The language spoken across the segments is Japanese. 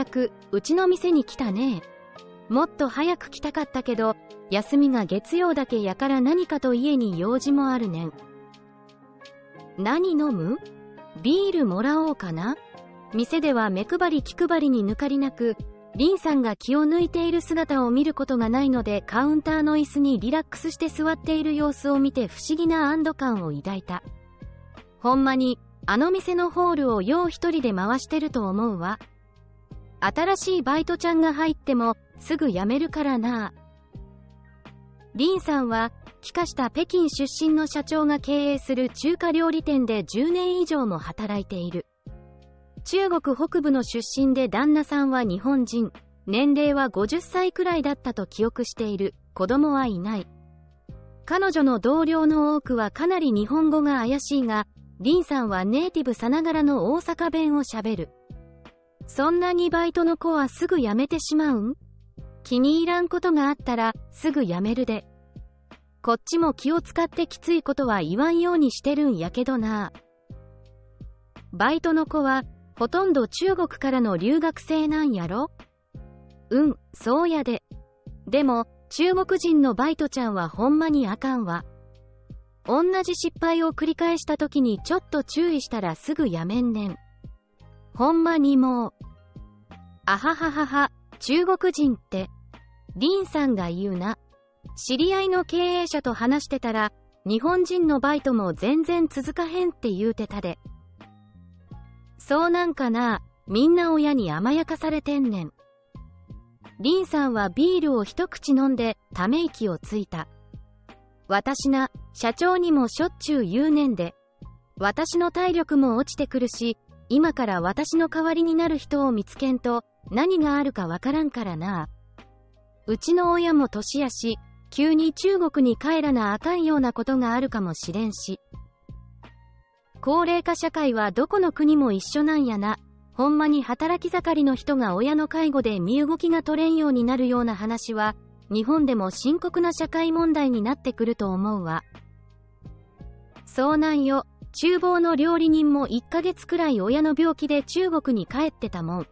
やく、うちの店に来たね。もっと早く来たかったけど、休みが月曜だけやから何かと家に用事もあるねん。何飲む？ビールもらおうかな店では目配り気配りに抜かりなく、リンさんが気を抜いている姿を見ることがないのでカウンターの椅子にリラックスして座っている様子を見て不思議な安堵感を抱いた。ほんまに、あの店のホールをよう一人で回してると思うわ。新しいバイトちゃんが入ってもすぐ辞めるからな。リンさんは、帰化した北京出身の社長が経営する中華料理店で10年以上も働いている。中国北部の出身で旦那さんは日本人、年齢は50歳くらいだったと記憶している、子供はいない。彼女の同僚の多くはかなり日本語が怪しいが、リンさんはネイティブさながらの大阪弁を喋る。そんなにバイトの子はすぐ辞めてしまうん？気に入らんことがあったら、すぐ辞めるで。こっちも気を使ってきついことは言わんようにしてるんやけどな。バイトの子は、ほとんど中国からの留学生なんやろ？うん、そうやで。でも、中国人のバイトちゃんはほんまにあかんわ。同じ失敗を繰り返した時にちょっと注意したらすぐやめんねん。ほんまにもう。あはははは、中国人って、リンさんが言うな。知り合いの経営者と話してたら、日本人のバイトも全然続かへんって言うてたで。そうなんかな、みんな親に甘やかされてんねん。リンさんはビールを一口飲んで、ため息をついた。私な、社長にもしょっちゅう言うねんで。私の体力も落ちてくるし、今から私の代わりになる人を見つけんと、何があるかわからんからな。うちの親も年やし、急に中国に帰らなあかんようなことがあるかもしれんし。高齢化社会はどこの国も一緒なんやな。ほんまに働き盛りの人が親の介護で身動きが取れんようになるような話は、日本でも深刻な社会問題になってくると思うわ。そうなんよ。厨房の料理人も1ヶ月くらい親の病気で中国に帰ってたもん。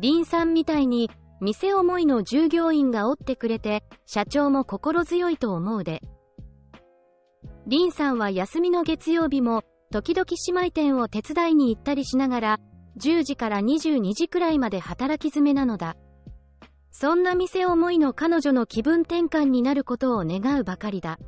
林さんみたいに、店思いの従業員がおってくれて、社長も心強いと思うで。リンさんは休みの月曜日も、時々姉妹店を手伝いに行ったりしながら、10時から22時くらいまで働き詰めなのだ。そんな店思いの彼女の気分転換になることを願うばかりだ。